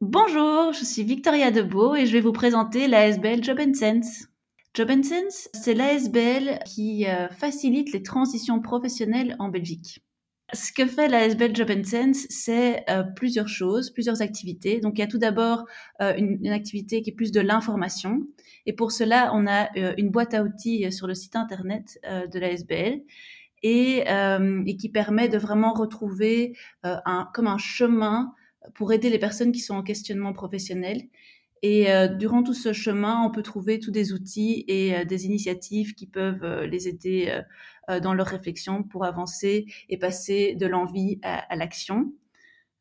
Bonjour, je suis Victoria Debeau et je vais vous présenter l'ASBL Job Sense. Job Sense, c'est l'ASBL qui euh, facilite les transitions professionnelles en Belgique. Ce que fait l'ASBL Job Sense, c'est euh, plusieurs choses, plusieurs activités. Donc il y a tout d'abord euh, une, activité qui est plus de l'information. Et pour cela, on a une boîte à outils sur le site internet de l'ASBL et, qui permet de vraiment retrouver comme un chemin pour aider les personnes qui sont en questionnement professionnel. Et euh, durant tout ce chemin, on peut trouver tous des outils et euh, des initiatives qui peuvent euh, les aider dans leur réflexion pour avancer et passer de l'envie à, à l'action.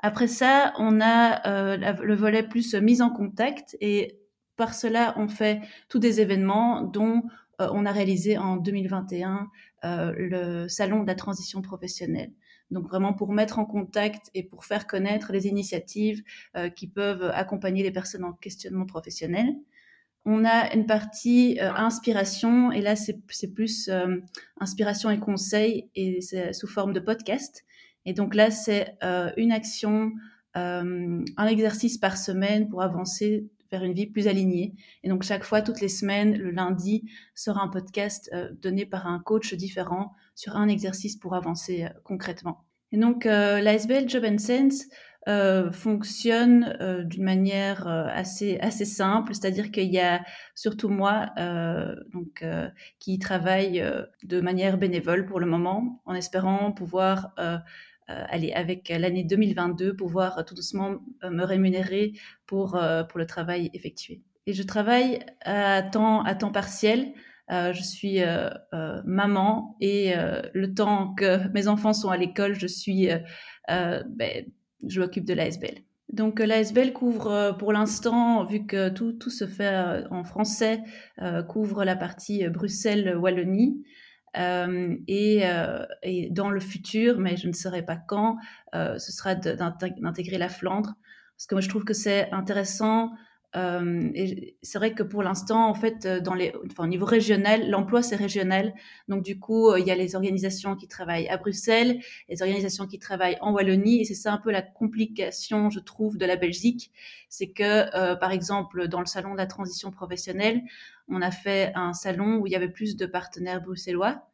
Après ça, on a le volet plus mise en contact et par cela, on fait tous des événements dont on a réalisé en 2021 le salon de la transition professionnelle. Donc vraiment pour mettre en contact et pour faire connaître les initiatives euh, qui peuvent accompagner les personnes en questionnement professionnel. On a une partie euh, inspiration et là c'est plus euh, inspiration et conseil et c'est sous forme de podcast. Et donc là c'est une action, un exercice par semaine pour avancer vers une vie plus alignée. Et donc chaque fois, toutes les semaines, le lundi, sera un podcast donné par un coach différent sur un exercice pour avancer euh, concrètement. Et donc, euh, l'ASBL Job and Sense euh, fonctionne euh, d'une manière euh, assez assez simple, c'est-à-dire qu'il y a surtout moi donc qui travaille de manière bénévole pour le moment, en espérant pouvoir aller avec l'année 2022 pouvoir tout doucement me rémunérer pour pour le travail effectué. Et je travaille à temps à temps partiel euh, je suis euh, euh, maman et le temps que mes enfants sont à l'école, je suis, ben, je m'occupe de l'ASBL. Donc l'ASBL couvre pour l'instant, vu que tout, tout se fait en français, couvre la partie Bruxelles-Wallonie. Euh, et, euh, et, dans le futur, mais je ne saurais pas quand, euh, ce sera d'intégrer la Flandre. Parce que moi, je trouve que c'est intéressant euh, c'est vrai que pour l'instant, en fait, euh, dans les, enfin, au niveau régional, l'emploi c'est régional. Donc du coup, euh, il y a les organisations qui travaillent à Bruxelles, les organisations qui travaillent en Wallonie, et c'est ça un peu la complication, je trouve, de la Belgique, c'est que, euh, par exemple, dans le salon de la transition professionnelle, on a fait un salon où il y avait plus de partenaires bruxellois,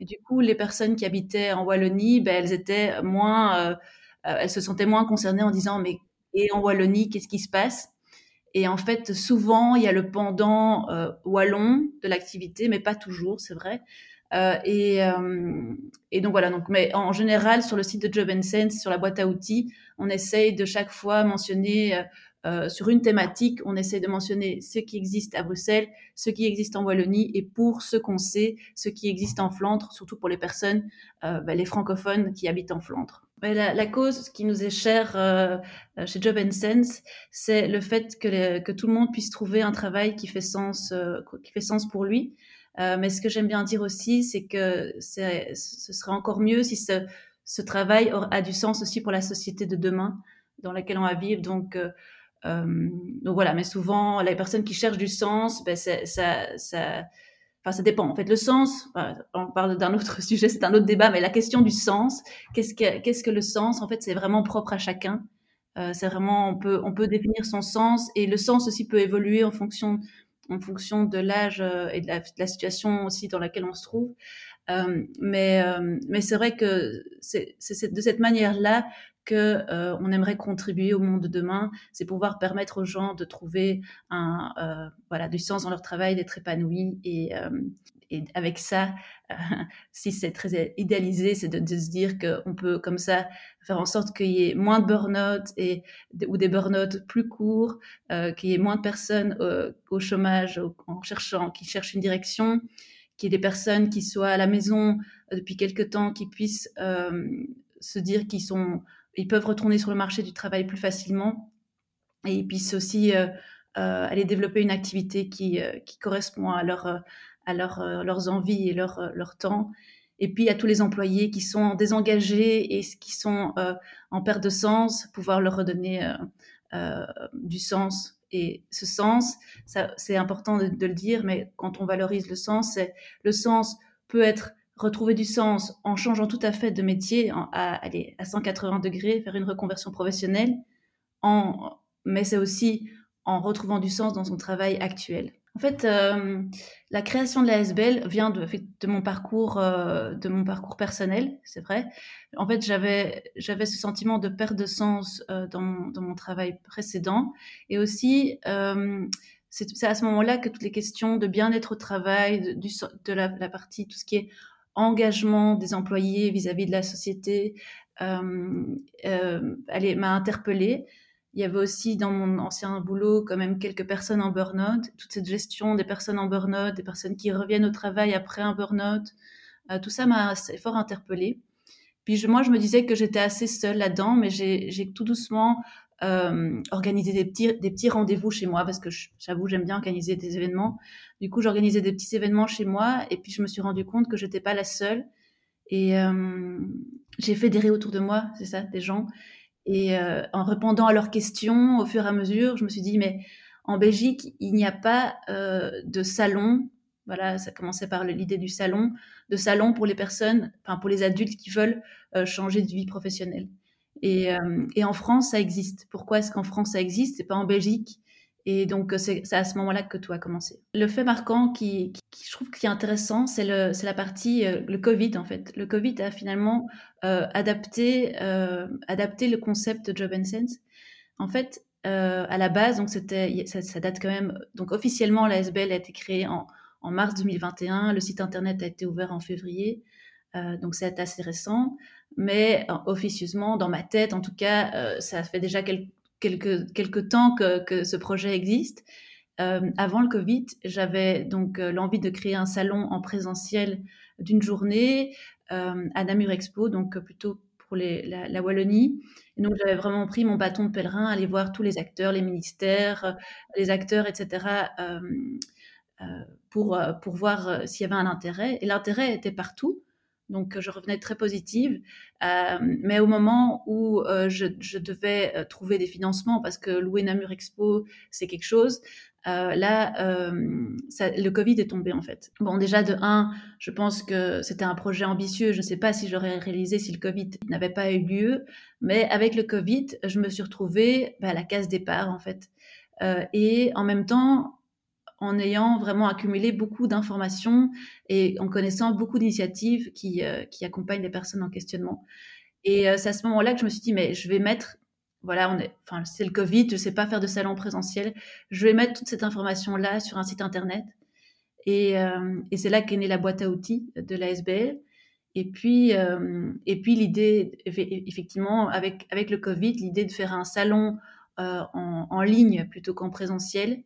et du coup, les personnes qui habitaient en Wallonie, ben, elles étaient moins, euh, elles se sentaient moins concernées en disant mais et en Wallonie, qu'est-ce qui se passe? Et en fait, souvent, il y a le pendant euh, wallon de l'activité, mais pas toujours, c'est vrai. Euh, et, euh, et, donc voilà. Donc, mais en général, sur le site de Job Sense, sur la boîte à outils, on essaye de chaque fois mentionner sur une thématique, on essaie de mentionner ce qui existe à Bruxelles, ce qui existe en Wallonie, et pour ce qu'on sait, ce qui existe en Flandre, surtout pour les personnes, bah, les francophones qui habitent en Flandre. La, cause qui nous est chère euh, chez Job Sense, c'est le fait que, tout le monde puisse trouver un travail qui fait sens, euh, qui fait sens pour lui. Euh, mais ce que j'aime bien dire aussi, c'est que ce serait encore mieux si ce, travail a du sens aussi pour la société de demain dans laquelle on va vivre. Donc, euh, euh, voilà, mais souvent, les personnes qui cherchent du sens, ben ça, enfin, ça dépend. En fait, le sens, on parle d'un autre sujet, c'est un autre débat, mais la question du sens, qu'est-ce que, le sens En fait, c'est vraiment propre à chacun. Euh, c'est vraiment, on peut, on peut définir son sens et le sens aussi peut évoluer en fonction, en fonction de l'âge euh, et de la, situation aussi dans laquelle on se trouve. Euh, mais mais c'est vrai que c'est de cette manière-là que euh, on aimerait contribuer au monde de demain, c'est pouvoir permettre aux gens de trouver un euh, voilà du sens dans leur travail, d'être épanouis et, euh, et avec ça, si c'est très idéalisé, c'est de, de, se dire qu'on peut comme ça faire en sorte qu'il y ait moins de burn-out et ou des burn-out plus courts, qu'il y ait moins de personnes au chômage en cherchant, qui cherchent une direction, qu'il y ait des personnes qui soient à la maison depuis quelque temps, qui puissent se dire qu'ils sont ils peuvent retourner sur le marché du travail plus facilement et ils puissent aussi euh, euh, aller développer une activité qui, euh, qui correspond à, leur, à leur, leurs envies et leur, leur temps. Et puis à tous les employés qui sont désengagés et qui sont en perte de sens, pouvoir leur redonner du sens. Et ce sens, c'est important de, de, le dire, mais quand on valorise le sens, le sens peut être retrouver du sens en changeant tout à fait de métier, à, aller à 180 degrés, faire une reconversion professionnelle, en, mais c'est aussi en retrouvant du sens dans son travail actuel. En fait, euh, la création de la SBL vient de, mon parcours, euh, de mon parcours personnel, c'est vrai. En fait, j'avais ce sentiment de perte de sens euh, dans, mon, dans mon travail précédent, et aussi c'est à ce moment-là que toutes les questions de bien-être au travail, de la, la, partie tout ce qui est engagement des employés vis-à-vis -vis de la société, euh, euh, elle m'a interpellée. Il y avait aussi dans mon ancien boulot quand même quelques personnes en burn-out, toute cette gestion des personnes en burn-out, des personnes qui reviennent au travail après un burn-out, euh, tout ça m'a fort interpellée. Puis moi, je me disais que j'étais assez seule là-dedans, mais j'ai tout doucement euh, organisé des petits, des petits rendez-vous chez moi, parce que j'avoue, j'aime bien organiser des événements. Du coup, j'organisais des petits événements chez moi, et puis je me suis rendu compte que j'étais pas la seule. Et euh, j'ai fédéré autour de moi, c'est ça, des gens. Et euh, en répondant à leurs questions au fur et à mesure, je me suis dit, mais en Belgique, il n'y a pas euh, de salon. Voilà, ça commençait par l'idée du salon, de salon pour les personnes, enfin pour les adultes qui veulent euh, changer de vie professionnelle. Et, euh, et, en France, ça existe. Pourquoi est-ce qu'en France ça existe C'est pas en Belgique? Et donc, c'est à ce moment-là que tout a commencé. Le fait marquant qui, je trouve qui est intéressant, c'est la partie, euh, le Covid, en fait. Le Covid a finalement euh, adapté, euh, adapté le concept de Job and Sense. En fait, euh, à la base, donc ça, date quand même, donc officiellement, la SBL a été créée en mars 2021. Le site internet a été ouvert en février. Euh, donc, c'est assez récent. Mais euh, officieusement, dans ma tête, en tout cas, ça fait déjà quelques quelques, quelques temps que, que ce projet existe. Euh, avant le Covid, j'avais donc euh, l'envie de créer un salon en présentiel d'une journée euh, à Namur Expo, donc plutôt pour les, la, Wallonie. Et donc j'avais vraiment pris mon bâton de pèlerin, aller voir tous les acteurs, les ministères, les acteurs, etc., euh, euh, pour, pour voir s'il y avait un intérêt. Et l'intérêt était partout. Donc, je revenais très positive. Euh, mais au moment où euh, je, devais euh, trouver des financements, parce que louer Namur Expo, c'est quelque chose, là, le Covid est tombé en fait. Bon, déjà de un, je pense que c'était un projet ambitieux. Je ne sais pas si j'aurais réalisé si le Covid n'avait pas eu lieu, mais avec le Covid, je me suis retrouvée bah, à la case départ en fait. Et en même temps, en ayant vraiment accumulé beaucoup d'informations et en connaissant beaucoup d'initiatives qui, euh, qui accompagnent les personnes en questionnement. Et euh, c'est à ce moment-là que je me suis dit, mais je vais mettre, voilà, on est, enfin, c'est le Covid, je ne sais pas faire de salon présentiel, je vais mettre toute cette information-là sur un site internet. Et, euh, et c'est là qu'est née la boîte à outils de l'ASBL. Et puis, et puis l'idée, effectivement, avec, avec le Covid, l'idée de faire un salon en ligne plutôt qu'en présentiel,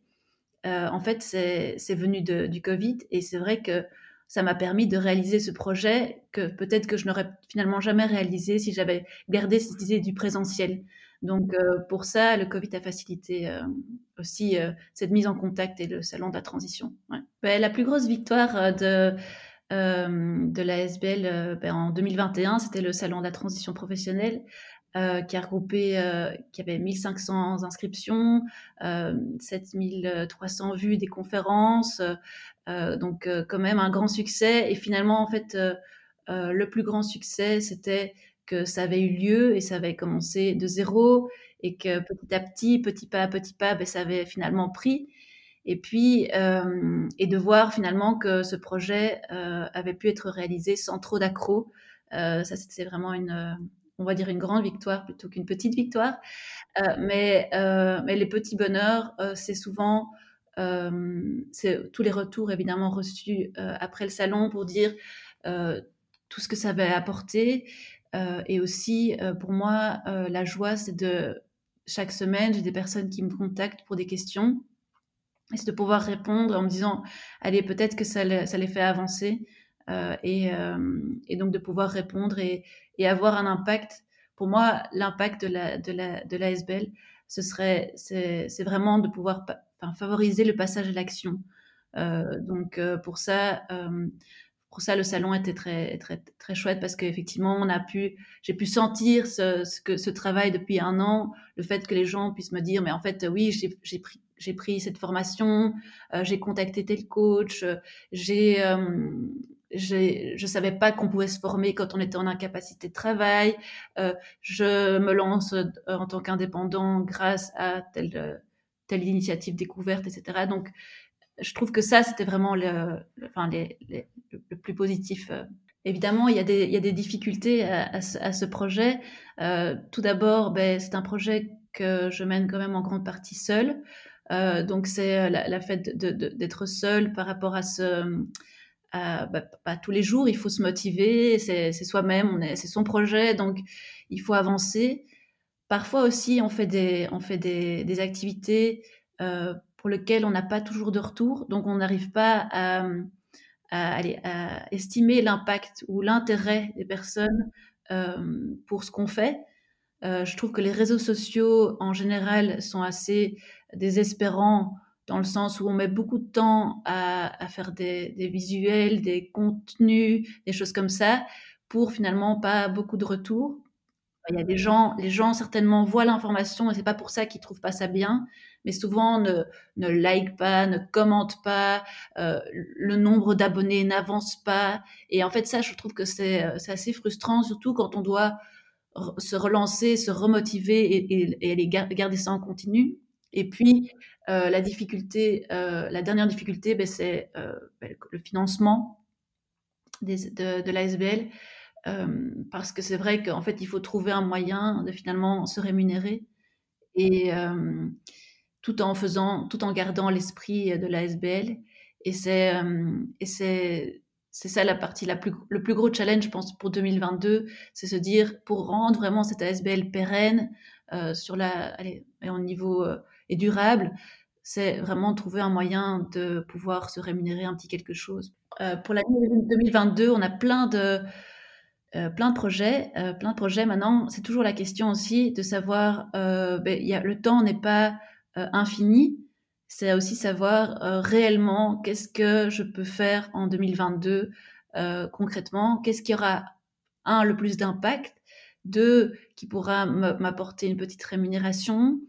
euh, en fait, c'est venu du Covid et c'est vrai que ça m'a permis de réaliser ce projet que peut-être que je n'aurais finalement jamais réalisé si j'avais gardé cette idée du présentiel. Donc euh, pour ça, le Covid a facilité euh, aussi cette mise en contact et le salon de la transition. Ben, la plus grosse victoire de, de la SBL ben, en 2021, c'était le salon de la transition professionnelle euh, qui a regroupé, euh, qui avait 1500 inscriptions, euh, 7300 vues des conférences, euh, donc euh, quand même un grand succès. Et finalement, en fait, euh, le plus grand succès, c'était que ça avait eu lieu et ça avait commencé de zéro et que petit à petit, petit pas à petit pas, ben, ça avait finalement pris. Et puis, et de voir finalement que ce projet avait pu être réalisé sans trop d'accros, euh, ça c'était vraiment une, on va dire une grande victoire plutôt qu'une petite victoire. Euh, mais, euh, mais les petits bonheurs, euh, c'est souvent tous les retours évidemment reçus après le salon pour dire tout ce que ça va apporter. et aussi, pour moi, la joie, c'est de chaque semaine, j'ai des personnes qui me contactent pour des questions. Et c'est de pouvoir répondre en me disant, allez, peut-être que ça les fait avancer. Euh, et, euh, et, donc de pouvoir répondre et, avoir un impact. Pour moi, l'impact de la, de la, de l'ASBL, ce serait, c'est, vraiment de pouvoir enfin, favoriser le passage à l'action. Euh, donc pour ça, pour ça, le salon était très, très, très chouette parce qu'effectivement, on a pu, j'ai pu sentir ce, que, ce travail depuis un an, le fait que les gens puissent me dire, mais en fait, oui, j'ai, pris, j'ai pris cette formation, j'ai contacté tel coach, j'ai, je savais pas qu'on pouvait se former quand on était en incapacité de travail. Euh, je me lance euh, en tant qu'indépendant grâce à telle, telle initiative découverte, etc. Donc, je trouve que ça, c'était vraiment le, enfin, le plus positif. Évidemment, il y a des, il y a des difficultés à, ce, projet. Euh, tout d'abord, ben, c'est un projet que je mène quand même en grande partie seul. Euh, donc, c'est la, la fait d'être seul par rapport à ce, euh, tous les jours, il faut se motiver, c'est soi-même, c'est son projet, donc il faut avancer. Parfois aussi, on fait des, on fait des, des activités euh, pour lesquelles on n'a pas toujours de retour, donc on n'arrive pas à, à, à estimer l'impact ou l'intérêt des personnes euh, pour ce qu'on fait. Euh, je trouve que les réseaux sociaux, en général, sont assez désespérants dans le sens où on met beaucoup de temps à, faire des, visuels, des contenus, des choses comme ça, pour finalement pas beaucoup de retours. Il y a des gens, les gens certainement voient l'information et c'est pas pour ça qu'ils trouvent pas ça bien, mais souvent ne, like pas, ne commentent pas, euh, le nombre d'abonnés n'avance pas. Et en fait, ça, je trouve que c'est assez frustrant, surtout quand on doit se relancer, se remotiver et, et aller garder ça en continu. Et puis, euh, la difficulté, euh, la dernière difficulté, ben, c'est euh, ben, le financement de, de l'ASBL, parce que c'est vrai qu'en fait, il faut trouver un moyen de finalement se rémunérer et tout en faisant, tout en gardant l'esprit de l'ASBL. Et c'est, et c'est, c'est ça la partie la plus, le plus gros challenge, je pense, pour 2022, c'est se dire pour rendre vraiment cette ASBL pérenne sur la, allez, au niveau et durable, c'est vraiment trouver un moyen de pouvoir se rémunérer un petit quelque chose. Euh, pour l'année 2022, on a plein de, euh, plein de projets. Euh, plein de projets maintenant, c'est toujours la question aussi de savoir, ben, y a, le temps n'est pas infini. C'est aussi savoir réellement qu'est-ce que je peux faire en 2022 concrètement, qu'est-ce qui aura, un, le plus d'impact, deux, qui pourra m'apporter une petite rémunération,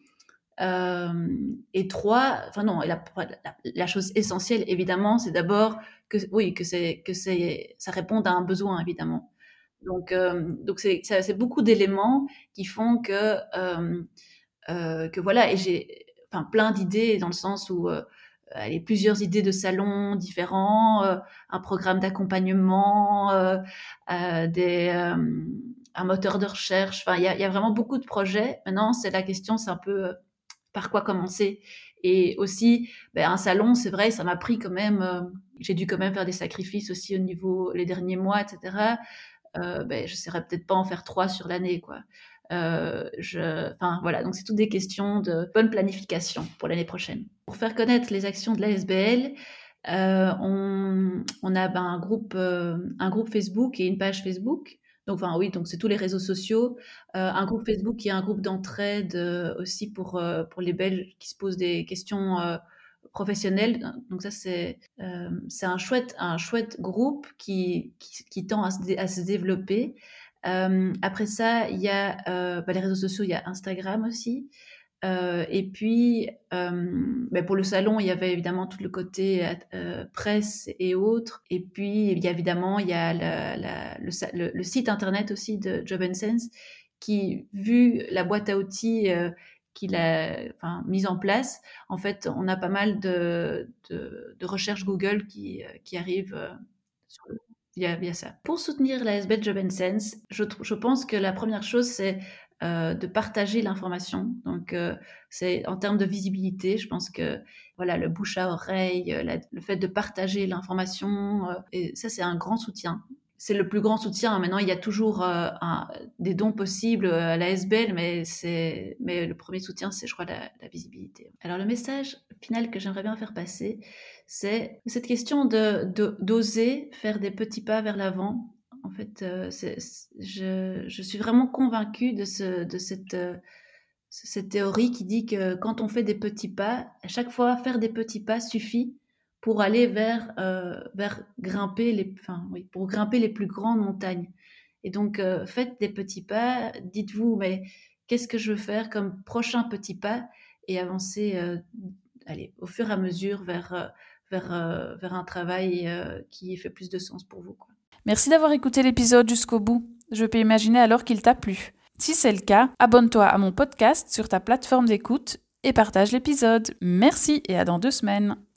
euh, et trois, enfin non, la, chose essentielle évidemment, c'est d'abord que oui que c'est que c'est ça réponde à un besoin évidemment. Donc euh, donc c'est c'est beaucoup d'éléments qui font que euh, que voilà et j'ai enfin plein d'idées dans le sens où allez, plusieurs idées de salons différents, un programme d'accompagnement, des un moteur de recherche. Enfin, il y y a, vraiment beaucoup de projets. Maintenant, c'est la question, c'est un peu par quoi commencer. Et aussi, ben, un salon, c'est vrai, ça m'a pris quand même, euh, j'ai dû quand même faire des sacrifices aussi au niveau les derniers mois, etc. Euh, ben, je ne saurais peut-être pas en faire trois sur l'année, quoi. Euh, enfin voilà, donc c'est toutes des questions de bonne planification pour l'année prochaine. Pour faire connaître les actions de l'ASBL, euh, on, on, a ben, un groupe, un groupe Facebook et une page Facebook donc, enfin, oui, donc c'est tous les réseaux sociaux. Euh, un groupe Facebook est un groupe d'entraide euh, aussi pour, euh, pour les Belges qui se posent des questions professionnelles. Donc, ça, c'est c'est un, chouette, un chouette groupe qui, qui, tend à se, à se développer. après ça, il y a bah, les réseaux sociaux, il y a Instagram aussi. Euh, et puis, euh, ben pour le salon, il y avait évidemment tout le côté euh, presse et autres. Et puis, il y a évidemment, il y a le, site internet aussi de Job Sense qui, vu la boîte à outils qu'il a enfin, mise en place, en fait, on a pas mal de, recherches Google qui, arrivent sur ça. Pour soutenir la SB Job Sense, je pense que la première chose, c'est euh, de partager l'information. Donc, euh, c'est en termes de visibilité, je pense que voilà, le bouche à oreille, euh, le fait de partager l'information, et ça, c'est un grand soutien. C'est le plus grand soutien. Maintenant, il y a toujours des dons possibles à la SBL, mais, c'est, mais le premier soutien, c'est, je crois, la, visibilité. Alors, le message final que j'aimerais bien faire passer, c'est cette question de, d'oser faire des petits pas vers l'avant en fait, euh, je, suis vraiment convaincue de, euh, cette théorie qui dit que quand on fait des petits pas, à chaque fois, faire des petits pas suffit pour aller vers, euh, grimper les, pour grimper les plus grandes montagnes. Et donc, faites des petits pas, dites-vous, mais qu'est-ce que je veux faire comme prochain petit pas et avancez allez, au fur et à mesure vers, un travail qui fait plus de sens pour vous. Merci d'avoir écouté l'épisode jusqu'au bout. Je peux imaginer alors qu'il t'a plu. Si c'est le cas, abonne-toi à mon podcast sur ta plateforme d'écoute et partage l'épisode. Merci et à dans deux semaines.